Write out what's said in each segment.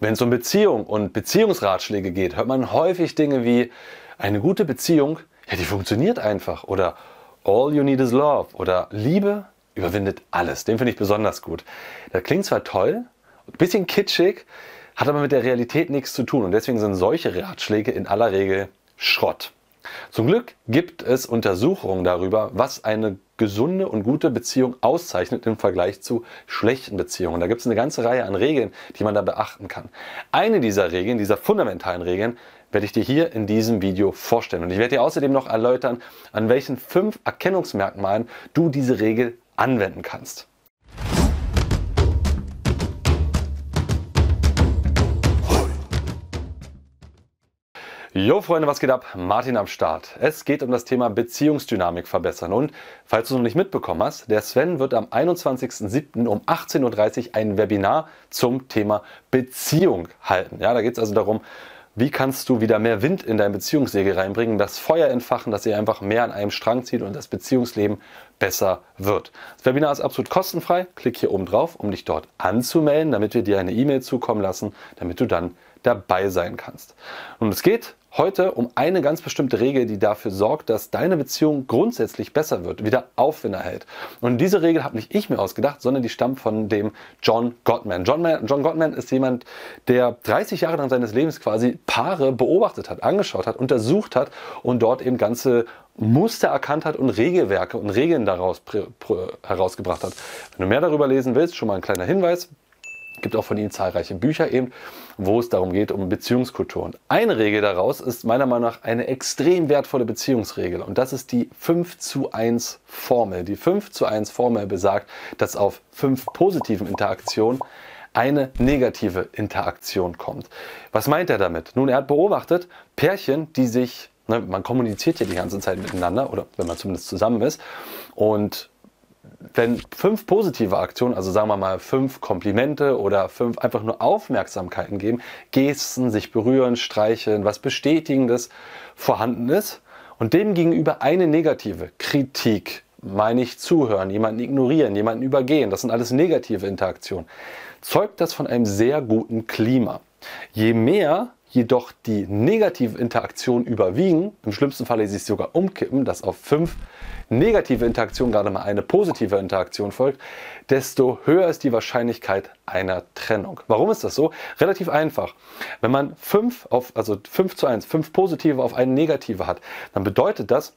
Wenn es um Beziehung und Beziehungsratschläge geht, hört man häufig Dinge wie eine gute Beziehung, ja, die funktioniert einfach oder All you need is love oder Liebe überwindet alles. Den finde ich besonders gut. Das klingt zwar toll, ein bisschen kitschig, hat aber mit der Realität nichts zu tun und deswegen sind solche Ratschläge in aller Regel Schrott. Zum Glück gibt es Untersuchungen darüber, was eine gesunde und gute Beziehung auszeichnet im Vergleich zu schlechten Beziehungen. Da gibt es eine ganze Reihe an Regeln, die man da beachten kann. Eine dieser Regeln, dieser fundamentalen Regeln, werde ich dir hier in diesem Video vorstellen. Und ich werde dir außerdem noch erläutern, an welchen fünf Erkennungsmerkmalen du diese Regel anwenden kannst. Jo Freunde, was geht ab? Martin am Start. Es geht um das Thema Beziehungsdynamik verbessern. Und falls du es noch nicht mitbekommen hast, der Sven wird am 21.07. um 18.30 Uhr ein Webinar zum Thema Beziehung halten. Ja, da geht es also darum, wie kannst du wieder mehr Wind in dein Beziehungssegel reinbringen, das Feuer entfachen, dass ihr einfach mehr an einem Strang zieht und das Beziehungsleben besser wird. Das Webinar ist absolut kostenfrei. Klick hier oben drauf, um dich dort anzumelden, damit wir dir eine E-Mail zukommen lassen, damit du dann dabei sein kannst. Und es geht heute um eine ganz bestimmte Regel, die dafür sorgt, dass deine Beziehung grundsätzlich besser wird, wieder Aufwind erhält. Und diese Regel habe nicht ich mir ausgedacht, sondern die stammt von dem John Gottman. John, John Gottman ist jemand, der 30 Jahre lang seines Lebens quasi Paare beobachtet hat, angeschaut hat, untersucht hat und dort eben ganze Muster erkannt hat und Regelwerke und Regeln daraus herausgebracht hat. Wenn du mehr darüber lesen willst, schon mal ein kleiner Hinweis gibt auch von ihm zahlreiche Bücher eben, wo es darum geht, um Beziehungskultur. Und eine Regel daraus ist meiner Meinung nach eine extrem wertvolle Beziehungsregel. Und das ist die 5 zu 1 Formel. Die 5 zu 1 Formel besagt, dass auf fünf positiven Interaktionen eine negative Interaktion kommt. Was meint er damit? Nun, er hat beobachtet, Pärchen, die sich, ne, man kommuniziert ja die ganze Zeit miteinander, oder wenn man zumindest zusammen ist, und wenn fünf positive Aktionen, also sagen wir mal fünf Komplimente oder fünf einfach nur Aufmerksamkeiten geben, Gesten, sich berühren, streicheln, was Bestätigendes vorhanden ist und dem gegenüber eine negative Kritik, meine ich zuhören, jemanden ignorieren, jemanden übergehen, das sind alles negative Interaktionen, zeugt das von einem sehr guten Klima. Je mehr jedoch die negative Interaktion überwiegen, im schlimmsten Falle sie sogar umkippen, dass auf fünf negative Interaktionen gerade mal eine positive Interaktion folgt, desto höher ist die Wahrscheinlichkeit einer Trennung. Warum ist das so? Relativ einfach. Wenn man fünf auf, also fünf zu eins, fünf positive auf eine negative hat, dann bedeutet das,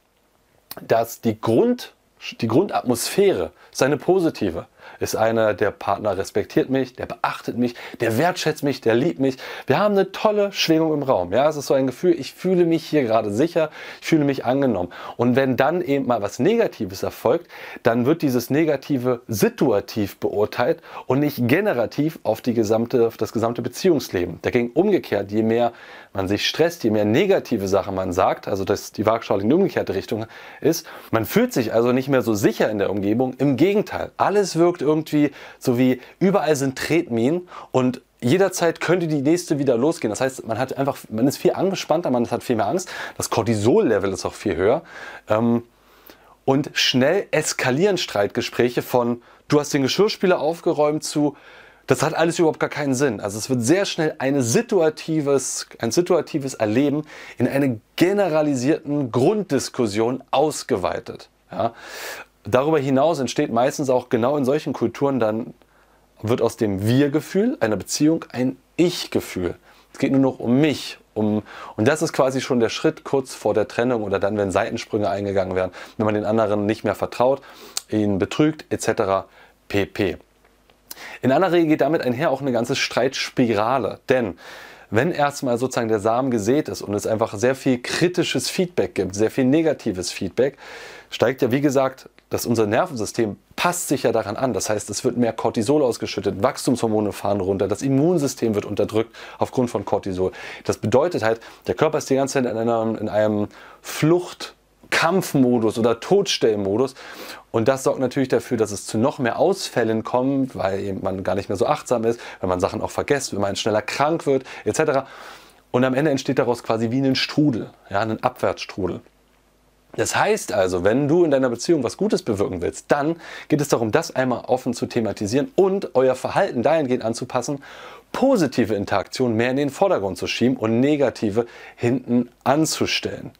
dass die Grund die Grundatmosphäre ist eine positive. Ist einer, der Partner respektiert mich, der beachtet mich, der wertschätzt mich, der liebt mich. Wir haben eine tolle Schwingung im Raum. Ja, es ist so ein Gefühl, ich fühle mich hier gerade sicher, ich fühle mich angenommen. Und wenn dann eben mal was Negatives erfolgt, dann wird dieses Negative situativ beurteilt und nicht generativ auf, die gesamte, auf das gesamte Beziehungsleben. Dagegen umgekehrt, je mehr man sich stresst, je mehr negative Sachen man sagt, also dass die Waagschale in die umgekehrte Richtung ist, man fühlt sich also nicht mehr so sicher in der Umgebung. Im Gegenteil, alles wirkt irgendwie so wie überall sind Tretminen und jederzeit könnte die nächste wieder losgehen. Das heißt, man hat einfach, man ist viel angespannter, man hat viel mehr Angst. Das Cortisol-Level ist auch viel höher. Ähm, und schnell eskalieren Streitgespräche von du hast den Geschirrspüler aufgeräumt zu das hat alles überhaupt gar keinen Sinn. Also es wird sehr schnell situatives, ein situatives Erleben in eine generalisierten Grunddiskussion ausgeweitet. Ja. Darüber hinaus entsteht meistens auch genau in solchen Kulturen dann wird aus dem Wir-Gefühl einer Beziehung ein Ich-Gefühl. Es geht nur noch um mich. Um, und das ist quasi schon der Schritt kurz vor der Trennung oder dann, wenn Seitensprünge eingegangen werden, wenn man den anderen nicht mehr vertraut, ihn betrügt etc. pp. In aller Regel geht damit einher auch eine ganze Streitspirale. Denn wenn erstmal sozusagen der Samen gesät ist und es einfach sehr viel kritisches Feedback gibt, sehr viel negatives Feedback, steigt ja wie gesagt, dass unser Nervensystem passt sich ja daran an. Das heißt, es wird mehr Cortisol ausgeschüttet, Wachstumshormone fahren runter, das Immunsystem wird unterdrückt aufgrund von Cortisol. Das bedeutet halt, der Körper ist die ganze Zeit in, einer, in einem Flucht- Kampfmodus oder Todstellmodus. Und das sorgt natürlich dafür, dass es zu noch mehr Ausfällen kommt, weil man gar nicht mehr so achtsam ist, wenn man Sachen auch vergisst, wenn man schneller krank wird, etc. Und am Ende entsteht daraus quasi wie ein Strudel, ja, ein Abwärtsstrudel. Das heißt also, wenn du in deiner Beziehung was Gutes bewirken willst, dann geht es darum, das einmal offen zu thematisieren und euer Verhalten dahingehend anzupassen, positive Interaktion mehr in den Vordergrund zu schieben und negative hinten anzustellen.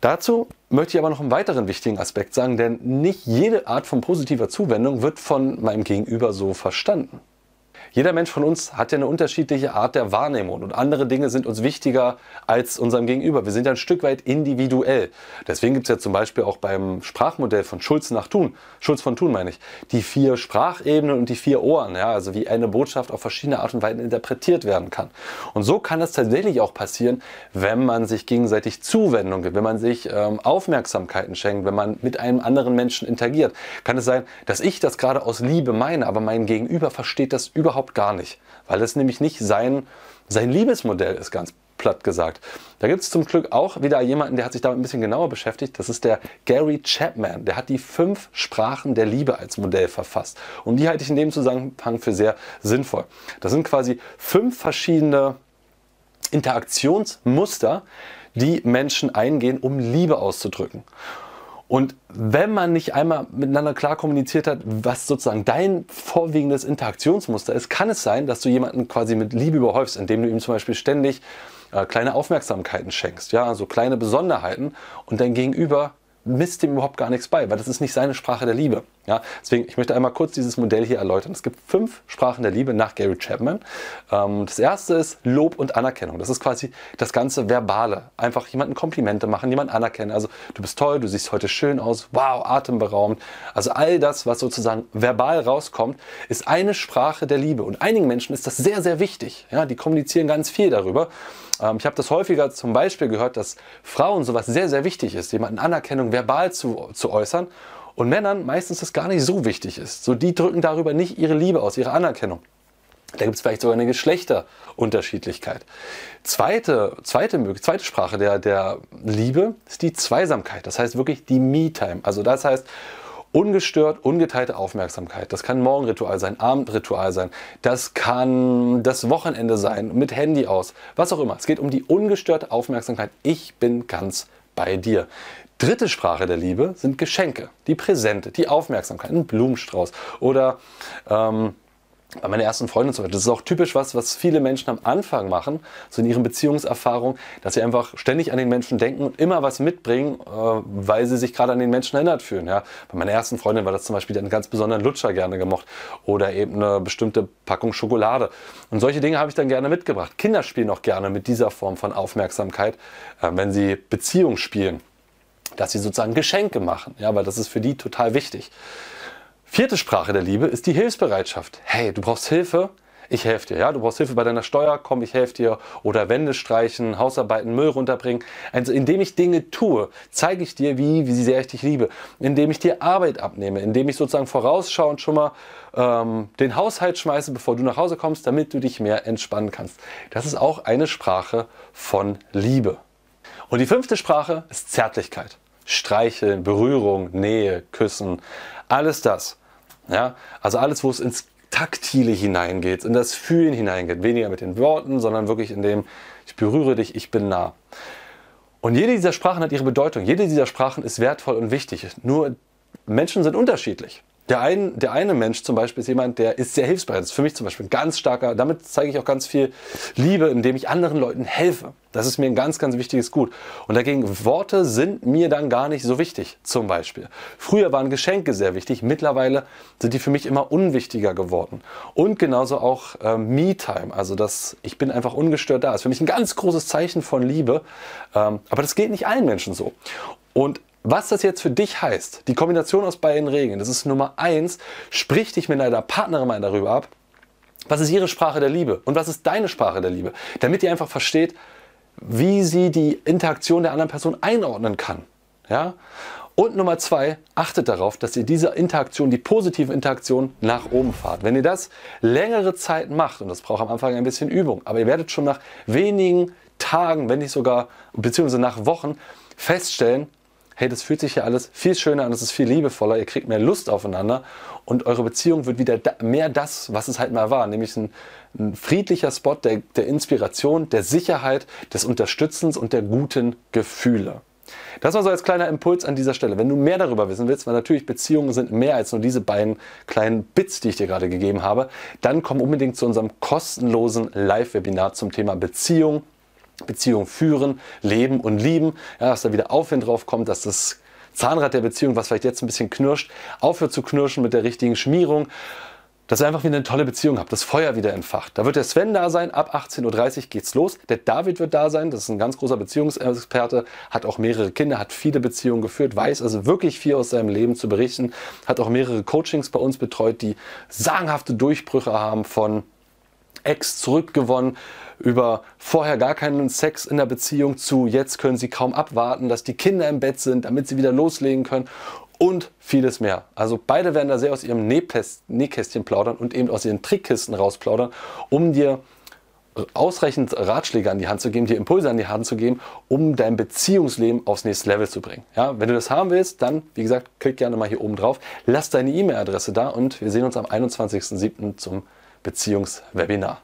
Dazu möchte ich aber noch einen weiteren wichtigen Aspekt sagen, denn nicht jede Art von positiver Zuwendung wird von meinem Gegenüber so verstanden. Jeder Mensch von uns hat ja eine unterschiedliche Art der Wahrnehmung und andere Dinge sind uns wichtiger als unserem Gegenüber. Wir sind ja ein Stück weit individuell. Deswegen gibt es ja zum Beispiel auch beim Sprachmodell von Schulz nach Thun, Schulz von Thun meine ich, die vier Sprachebenen und die vier Ohren, ja, also wie eine Botschaft auf verschiedene Art und Weise interpretiert werden kann. Und so kann es tatsächlich auch passieren, wenn man sich gegenseitig Zuwendung gibt, wenn man sich ähm, Aufmerksamkeiten schenkt, wenn man mit einem anderen Menschen interagiert. Kann es sein, dass ich das gerade aus Liebe meine, aber mein Gegenüber versteht das überhaupt überhaupt gar nicht, weil es nämlich nicht sein, sein Liebesmodell ist, ganz platt gesagt. Da gibt es zum Glück auch wieder jemanden, der hat sich damit ein bisschen genauer beschäftigt. Das ist der Gary Chapman. Der hat die fünf Sprachen der Liebe als Modell verfasst. Und die halte ich in dem Zusammenhang für sehr sinnvoll. Das sind quasi fünf verschiedene Interaktionsmuster, die Menschen eingehen, um Liebe auszudrücken. Und wenn man nicht einmal miteinander klar kommuniziert hat, was sozusagen dein vorwiegendes Interaktionsmuster ist, kann es sein, dass du jemanden quasi mit Liebe überhäufst, indem du ihm zum Beispiel ständig äh, kleine Aufmerksamkeiten schenkst, ja, also kleine Besonderheiten und dein Gegenüber misst dem überhaupt gar nichts bei, weil das ist nicht seine Sprache der Liebe. Ja, deswegen, ich möchte einmal kurz dieses Modell hier erläutern. Es gibt fünf Sprachen der Liebe nach Gary Chapman. Ähm, das erste ist Lob und Anerkennung. Das ist quasi das ganze Verbale. Einfach jemanden Komplimente machen, jemanden anerkennen. Also du bist toll, du siehst heute schön aus, wow, atemberaubend. Also all das, was sozusagen verbal rauskommt, ist eine Sprache der Liebe. Und einigen Menschen ist das sehr, sehr wichtig. Ja, die kommunizieren ganz viel darüber. Ähm, ich habe das häufiger zum Beispiel gehört, dass Frauen sowas sehr, sehr wichtig ist, jemanden Anerkennung verbal zu, zu äußern und Männern meistens das gar nicht so wichtig ist. So, die drücken darüber nicht ihre Liebe aus, ihre Anerkennung. Da gibt es vielleicht sogar eine Geschlechterunterschiedlichkeit. Zweite, zweite, zweite Sprache der, der Liebe ist die Zweisamkeit. Das heißt wirklich die Me-Time. Also das heißt, ungestört, ungeteilte Aufmerksamkeit. Das kann Morgenritual sein, Abendritual sein, das kann das Wochenende sein, mit Handy aus, was auch immer. Es geht um die ungestörte Aufmerksamkeit. Ich bin ganz bei dir. Dritte Sprache der Liebe sind Geschenke, die Präsente, die Aufmerksamkeit, ein Blumenstrauß oder ähm, bei meiner ersten Freundin zum Beispiel, das ist auch typisch was, was viele Menschen am Anfang machen, so in ihren Beziehungserfahrungen, dass sie einfach ständig an den Menschen denken und immer was mitbringen, äh, weil sie sich gerade an den Menschen erinnert fühlen. Ja. Bei meiner ersten Freundin war das zum Beispiel einen ganz besonderen Lutscher gerne gemocht oder eben eine bestimmte Packung Schokolade. Und solche Dinge habe ich dann gerne mitgebracht. Kinder spielen auch gerne mit dieser Form von Aufmerksamkeit, äh, wenn sie Beziehungen spielen, dass sie sozusagen Geschenke machen, ja, weil das ist für die total wichtig. Vierte Sprache der Liebe ist die Hilfsbereitschaft. Hey, du brauchst Hilfe? Ich helfe dir. Ja, du brauchst Hilfe bei deiner Steuer, komm, ich helfe dir. Oder Wände streichen, Hausarbeiten, Müll runterbringen. Also indem ich Dinge tue, zeige ich dir, wie, wie sehr ich dich liebe. Indem ich dir Arbeit abnehme, indem ich sozusagen vorausschauend schon mal ähm, den Haushalt schmeiße, bevor du nach Hause kommst, damit du dich mehr entspannen kannst. Das ist auch eine Sprache von Liebe. Und die fünfte Sprache ist Zärtlichkeit. Streicheln, Berührung, Nähe, Küssen, alles das. Ja? Also alles, wo es ins Taktile hineingeht, in das Fühlen hineingeht. Weniger mit den Worten, sondern wirklich in dem, ich berühre dich, ich bin nah. Und jede dieser Sprachen hat ihre Bedeutung. Jede dieser Sprachen ist wertvoll und wichtig. Nur Menschen sind unterschiedlich. Der, ein, der eine Mensch zum Beispiel ist jemand, der ist sehr hilfsbereit. Das ist für mich zum Beispiel ein ganz starker, damit zeige ich auch ganz viel Liebe, indem ich anderen Leuten helfe. Das ist mir ein ganz, ganz wichtiges Gut. Und dagegen, Worte sind mir dann gar nicht so wichtig, zum Beispiel. Früher waren Geschenke sehr wichtig, mittlerweile sind die für mich immer unwichtiger geworden. Und genauso auch äh, Me-Time, also dass ich bin einfach ungestört da, das ist für mich ein ganz großes Zeichen von Liebe. Ähm, aber das geht nicht allen Menschen so. Und was das jetzt für dich heißt, die Kombination aus beiden Regeln, das ist Nummer eins, sprich dich mit deiner Partnerin mal darüber ab, was ist ihre Sprache der Liebe und was ist deine Sprache der Liebe, damit ihr einfach versteht, wie sie die Interaktion der anderen Person einordnen kann. Ja? Und Nummer zwei, achtet darauf, dass ihr diese Interaktion, die positive Interaktion nach oben fahrt. Wenn ihr das längere Zeit macht, und das braucht am Anfang ein bisschen Übung, aber ihr werdet schon nach wenigen Tagen, wenn nicht sogar, beziehungsweise nach Wochen, feststellen, hey, das fühlt sich ja alles viel schöner an, es ist viel liebevoller, ihr kriegt mehr Lust aufeinander und eure Beziehung wird wieder mehr das, was es halt mal war, nämlich ein, ein friedlicher Spot der, der Inspiration, der Sicherheit, des Unterstützens und der guten Gefühle. Das war so als kleiner Impuls an dieser Stelle. Wenn du mehr darüber wissen willst, weil natürlich Beziehungen sind mehr als nur diese beiden kleinen Bits, die ich dir gerade gegeben habe, dann komm unbedingt zu unserem kostenlosen Live-Webinar zum Thema Beziehung, Beziehung führen, leben und lieben. Ja, dass da wieder Aufwind drauf kommt, dass das Zahnrad der Beziehung, was vielleicht jetzt ein bisschen knirscht, aufhört zu knirschen mit der richtigen Schmierung dass ihr einfach wieder eine tolle Beziehung habt, das Feuer wieder entfacht. Da wird der Sven da sein, ab 18.30 Uhr geht's los. Der David wird da sein, das ist ein ganz großer Beziehungsexperte, hat auch mehrere Kinder, hat viele Beziehungen geführt, weiß also wirklich viel aus seinem Leben zu berichten, hat auch mehrere Coachings bei uns betreut, die sagenhafte Durchbrüche haben von Ex zurückgewonnen, über vorher gar keinen Sex in der Beziehung zu jetzt können sie kaum abwarten, dass die Kinder im Bett sind, damit sie wieder loslegen können und vieles mehr. Also beide werden da sehr aus ihrem Nähkästchen plaudern und eben aus ihren Trickkisten rausplaudern, um dir ausreichend Ratschläge an die Hand zu geben, dir Impulse an die Hand zu geben, um dein Beziehungsleben aufs nächste Level zu bringen. Ja, wenn du das haben willst, dann, wie gesagt, klick gerne mal hier oben drauf, lass deine E-Mail-Adresse da und wir sehen uns am 21.07. zum Beziehungswebinar.